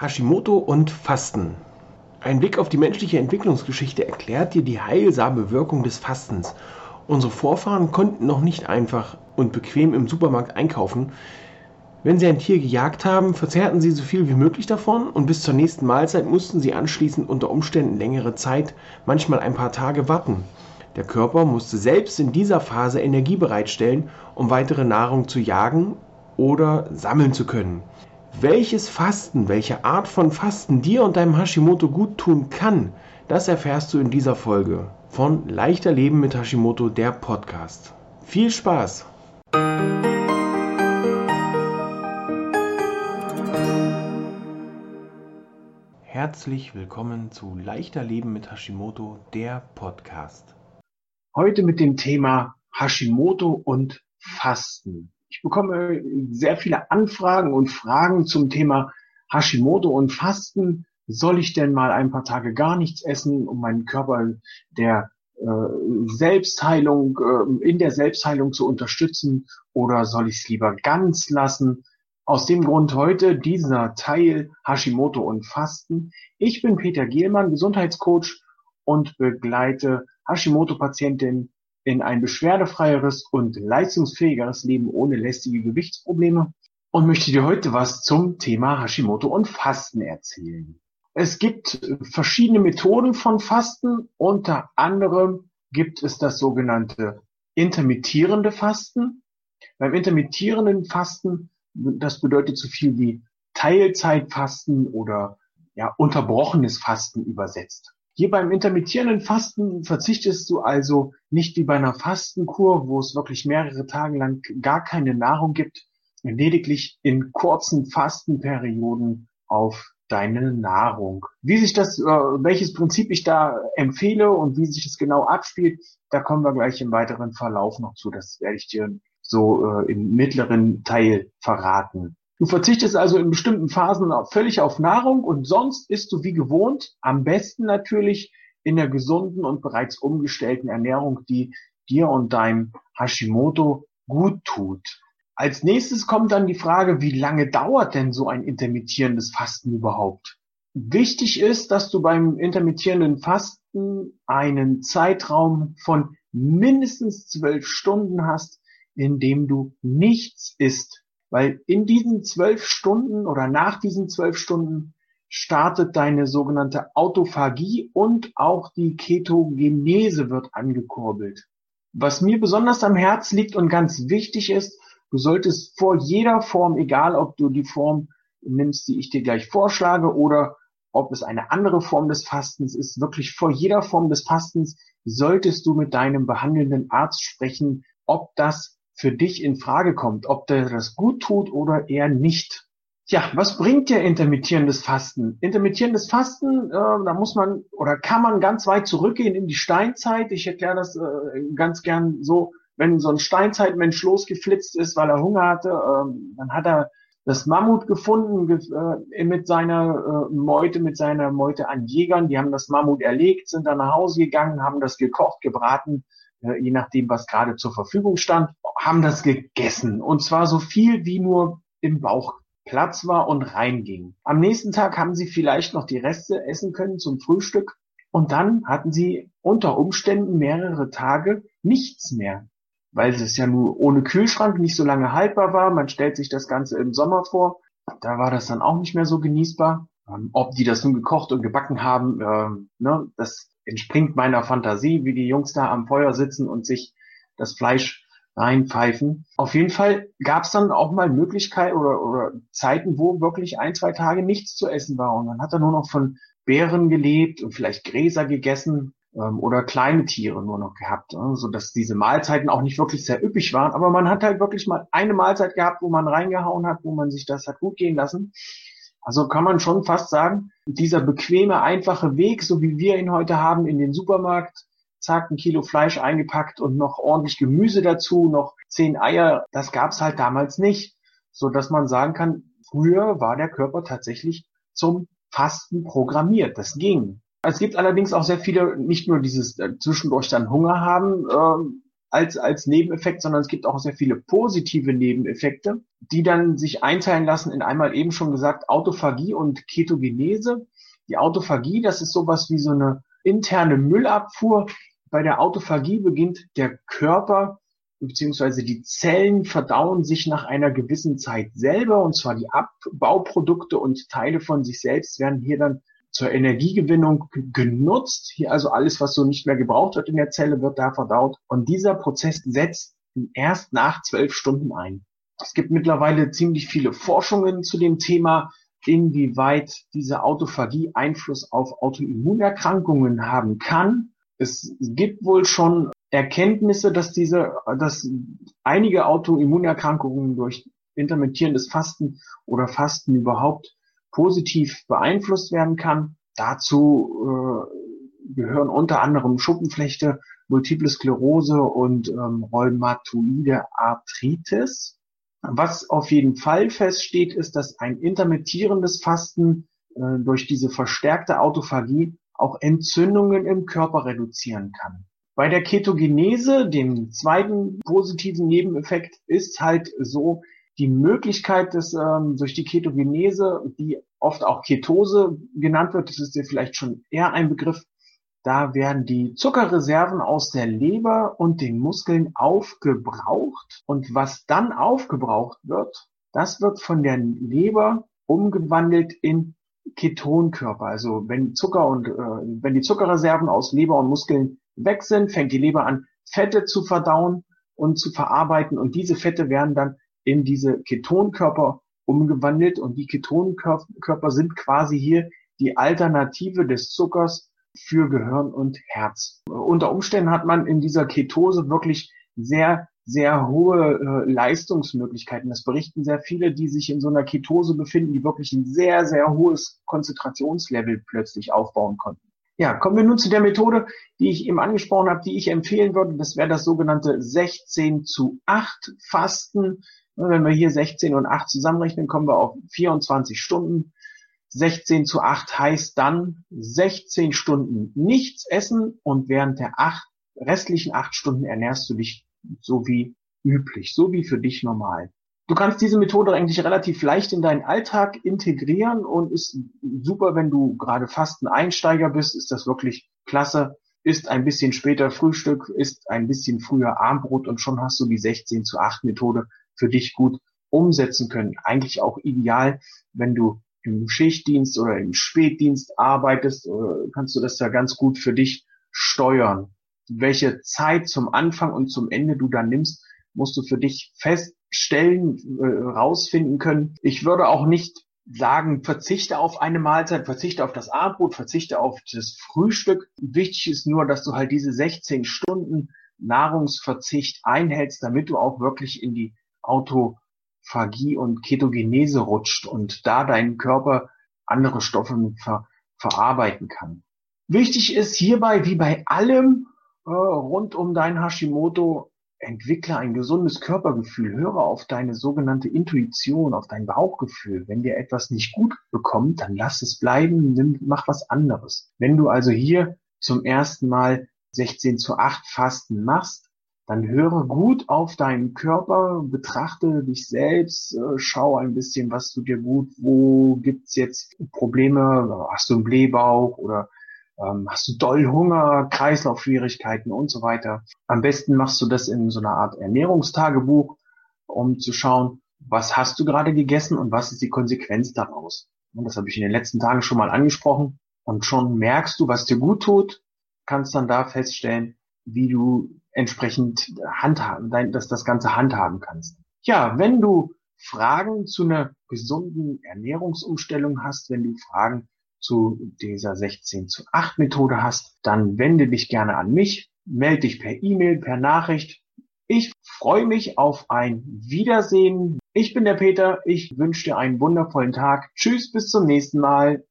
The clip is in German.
Hashimoto und Fasten. Ein Blick auf die menschliche Entwicklungsgeschichte erklärt dir die heilsame Wirkung des Fastens. Unsere Vorfahren konnten noch nicht einfach und bequem im Supermarkt einkaufen. Wenn sie ein Tier gejagt haben, verzehrten sie so viel wie möglich davon und bis zur nächsten Mahlzeit mussten sie anschließend unter Umständen längere Zeit, manchmal ein paar Tage warten. Der Körper musste selbst in dieser Phase Energie bereitstellen, um weitere Nahrung zu jagen oder sammeln zu können. Welches Fasten, welche Art von Fasten dir und deinem Hashimoto gut tun kann, das erfährst du in dieser Folge von Leichter Leben mit Hashimoto, der Podcast. Viel Spaß! Herzlich willkommen zu Leichter Leben mit Hashimoto, der Podcast. Heute mit dem Thema Hashimoto und Fasten. Ich bekomme sehr viele Anfragen und Fragen zum Thema Hashimoto und Fasten. Soll ich denn mal ein paar Tage gar nichts essen, um meinen Körper der äh, Selbstheilung, äh, in der Selbstheilung zu unterstützen oder soll ich es lieber ganz lassen? Aus dem Grund heute dieser Teil Hashimoto und Fasten. Ich bin Peter Gielmann, Gesundheitscoach und begleite Hashimoto-Patientinnen in ein beschwerdefreieres und leistungsfähigeres Leben ohne lästige Gewichtsprobleme und möchte dir heute was zum Thema Hashimoto und Fasten erzählen. Es gibt verschiedene Methoden von Fasten. Unter anderem gibt es das sogenannte intermittierende Fasten. Beim intermittierenden Fasten, das bedeutet so viel wie Teilzeitfasten oder ja, unterbrochenes Fasten übersetzt. Hier beim intermittierenden Fasten verzichtest du also nicht wie bei einer Fastenkur, wo es wirklich mehrere Tage lang gar keine Nahrung gibt, lediglich in kurzen Fastenperioden auf deine Nahrung. Wie sich das, äh, welches Prinzip ich da empfehle und wie sich das genau abspielt, da kommen wir gleich im weiteren Verlauf noch zu. Das werde ich dir so äh, im mittleren Teil verraten. Du verzichtest also in bestimmten Phasen völlig auf Nahrung und sonst isst du wie gewohnt, am besten natürlich in der gesunden und bereits umgestellten Ernährung, die dir und deinem Hashimoto gut tut. Als nächstes kommt dann die Frage, wie lange dauert denn so ein intermittierendes Fasten überhaupt? Wichtig ist, dass du beim intermittierenden Fasten einen Zeitraum von mindestens zwölf Stunden hast, in dem du nichts isst. Weil in diesen zwölf Stunden oder nach diesen zwölf Stunden startet deine sogenannte Autophagie und auch die Ketogenese wird angekurbelt. Was mir besonders am Herz liegt und ganz wichtig ist, du solltest vor jeder Form, egal ob du die Form nimmst, die ich dir gleich vorschlage oder ob es eine andere Form des Fastens ist, wirklich vor jeder Form des Fastens solltest du mit deinem behandelnden Arzt sprechen, ob das für dich in Frage kommt, ob der das gut tut oder eher nicht. Tja, was bringt dir intermittierendes Fasten? Intermittierendes Fasten, äh, da muss man oder kann man ganz weit zurückgehen in die Steinzeit. Ich erkläre das äh, ganz gern so, wenn so ein Steinzeitmensch losgeflitzt ist, weil er Hunger hatte, äh, dann hat er das Mammut gefunden äh, mit seiner äh, Meute, mit seiner Meute an Jägern. Die haben das Mammut erlegt, sind dann nach Hause gegangen, haben das gekocht, gebraten, je nachdem, was gerade zur Verfügung stand haben das gegessen. Und zwar so viel, wie nur im Bauch Platz war und reinging. Am nächsten Tag haben sie vielleicht noch die Reste essen können zum Frühstück. Und dann hatten sie unter Umständen mehrere Tage nichts mehr, weil es ja nur ohne Kühlschrank nicht so lange haltbar war. Man stellt sich das Ganze im Sommer vor. Da war das dann auch nicht mehr so genießbar. Ähm, ob die das nun gekocht und gebacken haben, ähm, ne, das entspringt meiner Fantasie, wie die Jungs da am Feuer sitzen und sich das Fleisch reinpfeifen. Auf jeden Fall gab es dann auch mal Möglichkeiten oder, oder Zeiten, wo wirklich ein, zwei Tage nichts zu essen war. Und dann hat er nur noch von Beeren gelebt und vielleicht Gräser gegessen ähm, oder kleine Tiere nur noch gehabt, äh, so dass diese Mahlzeiten auch nicht wirklich sehr üppig waren. Aber man hat halt wirklich mal eine Mahlzeit gehabt, wo man reingehauen hat, wo man sich das hat gut gehen lassen. Also kann man schon fast sagen, dieser bequeme, einfache Weg, so wie wir ihn heute haben in den Supermarkt, zack, ein Kilo Fleisch eingepackt und noch ordentlich Gemüse dazu, noch zehn Eier. Das gab's halt damals nicht, so dass man sagen kann, früher war der Körper tatsächlich zum Fasten programmiert. Das ging. Es gibt allerdings auch sehr viele, nicht nur dieses äh, zwischendurch dann Hunger haben, äh, als, als Nebeneffekt, sondern es gibt auch sehr viele positive Nebeneffekte, die dann sich einteilen lassen in einmal eben schon gesagt Autophagie und Ketogenese. Die Autophagie, das ist sowas wie so eine interne Müllabfuhr. Bei der Autophagie beginnt der Körper beziehungsweise die Zellen verdauen sich nach einer gewissen Zeit selber, und zwar die Abbauprodukte und Teile von sich selbst werden hier dann zur Energiegewinnung genutzt. Hier also alles, was so nicht mehr gebraucht wird in der Zelle, wird da verdaut. Und dieser Prozess setzt erst nach zwölf Stunden ein. Es gibt mittlerweile ziemlich viele Forschungen zu dem Thema, inwieweit diese Autophagie Einfluss auf Autoimmunerkrankungen haben kann. Es gibt wohl schon Erkenntnisse, dass diese, dass einige Autoimmunerkrankungen durch intermittierendes Fasten oder Fasten überhaupt positiv beeinflusst werden kann. Dazu äh, gehören unter anderem Schuppenflechte, Multiple Sklerose und ähm, Rheumatoide Arthritis. Was auf jeden Fall feststeht, ist, dass ein intermittierendes Fasten äh, durch diese verstärkte Autophagie auch Entzündungen im Körper reduzieren kann. Bei der Ketogenese, dem zweiten positiven Nebeneffekt, ist halt so die Möglichkeit, dass ähm, durch die Ketogenese, die oft auch Ketose genannt wird, das ist ja vielleicht schon eher ein Begriff, da werden die Zuckerreserven aus der Leber und den Muskeln aufgebraucht. Und was dann aufgebraucht wird, das wird von der Leber umgewandelt in Ketonkörper. Also wenn Zucker und äh, wenn die Zuckerreserven aus Leber und Muskeln weg sind, fängt die Leber an, Fette zu verdauen und zu verarbeiten. Und diese Fette werden dann in diese Ketonkörper umgewandelt. Und die Ketonkörper sind quasi hier die Alternative des Zuckers für Gehirn und Herz. Unter Umständen hat man in dieser Ketose wirklich sehr, sehr hohe äh, Leistungsmöglichkeiten. Das berichten sehr viele, die sich in so einer Ketose befinden, die wirklich ein sehr, sehr hohes Konzentrationslevel plötzlich aufbauen konnten. Ja, kommen wir nun zu der Methode, die ich eben angesprochen habe, die ich empfehlen würde. Das wäre das sogenannte 16 zu 8 Fasten. Wenn wir hier 16 und 8 zusammenrechnen, kommen wir auf 24 Stunden. 16 zu 8 heißt dann 16 Stunden nichts essen und während der acht, restlichen 8 Stunden ernährst du dich so wie üblich, so wie für dich normal. Du kannst diese Methode eigentlich relativ leicht in deinen Alltag integrieren und ist super, wenn du gerade Fasten-Einsteiger bist, ist das wirklich klasse. Ist ein bisschen später Frühstück, ist ein bisschen früher Armbrot und schon hast du die 16 zu 8 Methode für dich gut umsetzen können. Eigentlich auch ideal, wenn du im Schichtdienst oder im Spätdienst arbeitest, äh, kannst du das da ganz gut für dich steuern. Welche Zeit zum Anfang und zum Ende du dann nimmst, musst du für dich feststellen, äh, rausfinden können. Ich würde auch nicht sagen, verzichte auf eine Mahlzeit, verzichte auf das Abendbrot, verzichte auf das Frühstück. Wichtig ist nur, dass du halt diese 16 Stunden Nahrungsverzicht einhältst, damit du auch wirklich in die Autophagie und Ketogenese rutscht und da dein Körper andere Stoffe ver verarbeiten kann. Wichtig ist hierbei, wie bei allem äh, rund um dein Hashimoto, entwickle ein gesundes Körpergefühl, höre auf deine sogenannte Intuition, auf dein Bauchgefühl. Wenn dir etwas nicht gut bekommt, dann lass es bleiben, nimm, mach was anderes. Wenn du also hier zum ersten Mal 16 zu 8 Fasten machst, dann höre gut auf deinen Körper, betrachte dich selbst, äh, schau ein bisschen, was tut dir gut, wo gibt's jetzt Probleme, hast du einen Blähbauch oder ähm, hast du doll Hunger, Kreislaufschwierigkeiten und so weiter. Am besten machst du das in so einer Art Ernährungstagebuch, um zu schauen, was hast du gerade gegessen und was ist die Konsequenz daraus. Und das habe ich in den letzten Tagen schon mal angesprochen. Und schon merkst du, was dir gut tut, kannst dann da feststellen, wie du entsprechend handhaben, dass das Ganze handhaben kannst. Ja, wenn du Fragen zu einer gesunden Ernährungsumstellung hast, wenn du Fragen zu dieser 16 zu 8 Methode hast, dann wende dich gerne an mich, melde dich per E-Mail, per Nachricht. Ich freue mich auf ein Wiedersehen. Ich bin der Peter. Ich wünsche dir einen wundervollen Tag. Tschüss, bis zum nächsten Mal.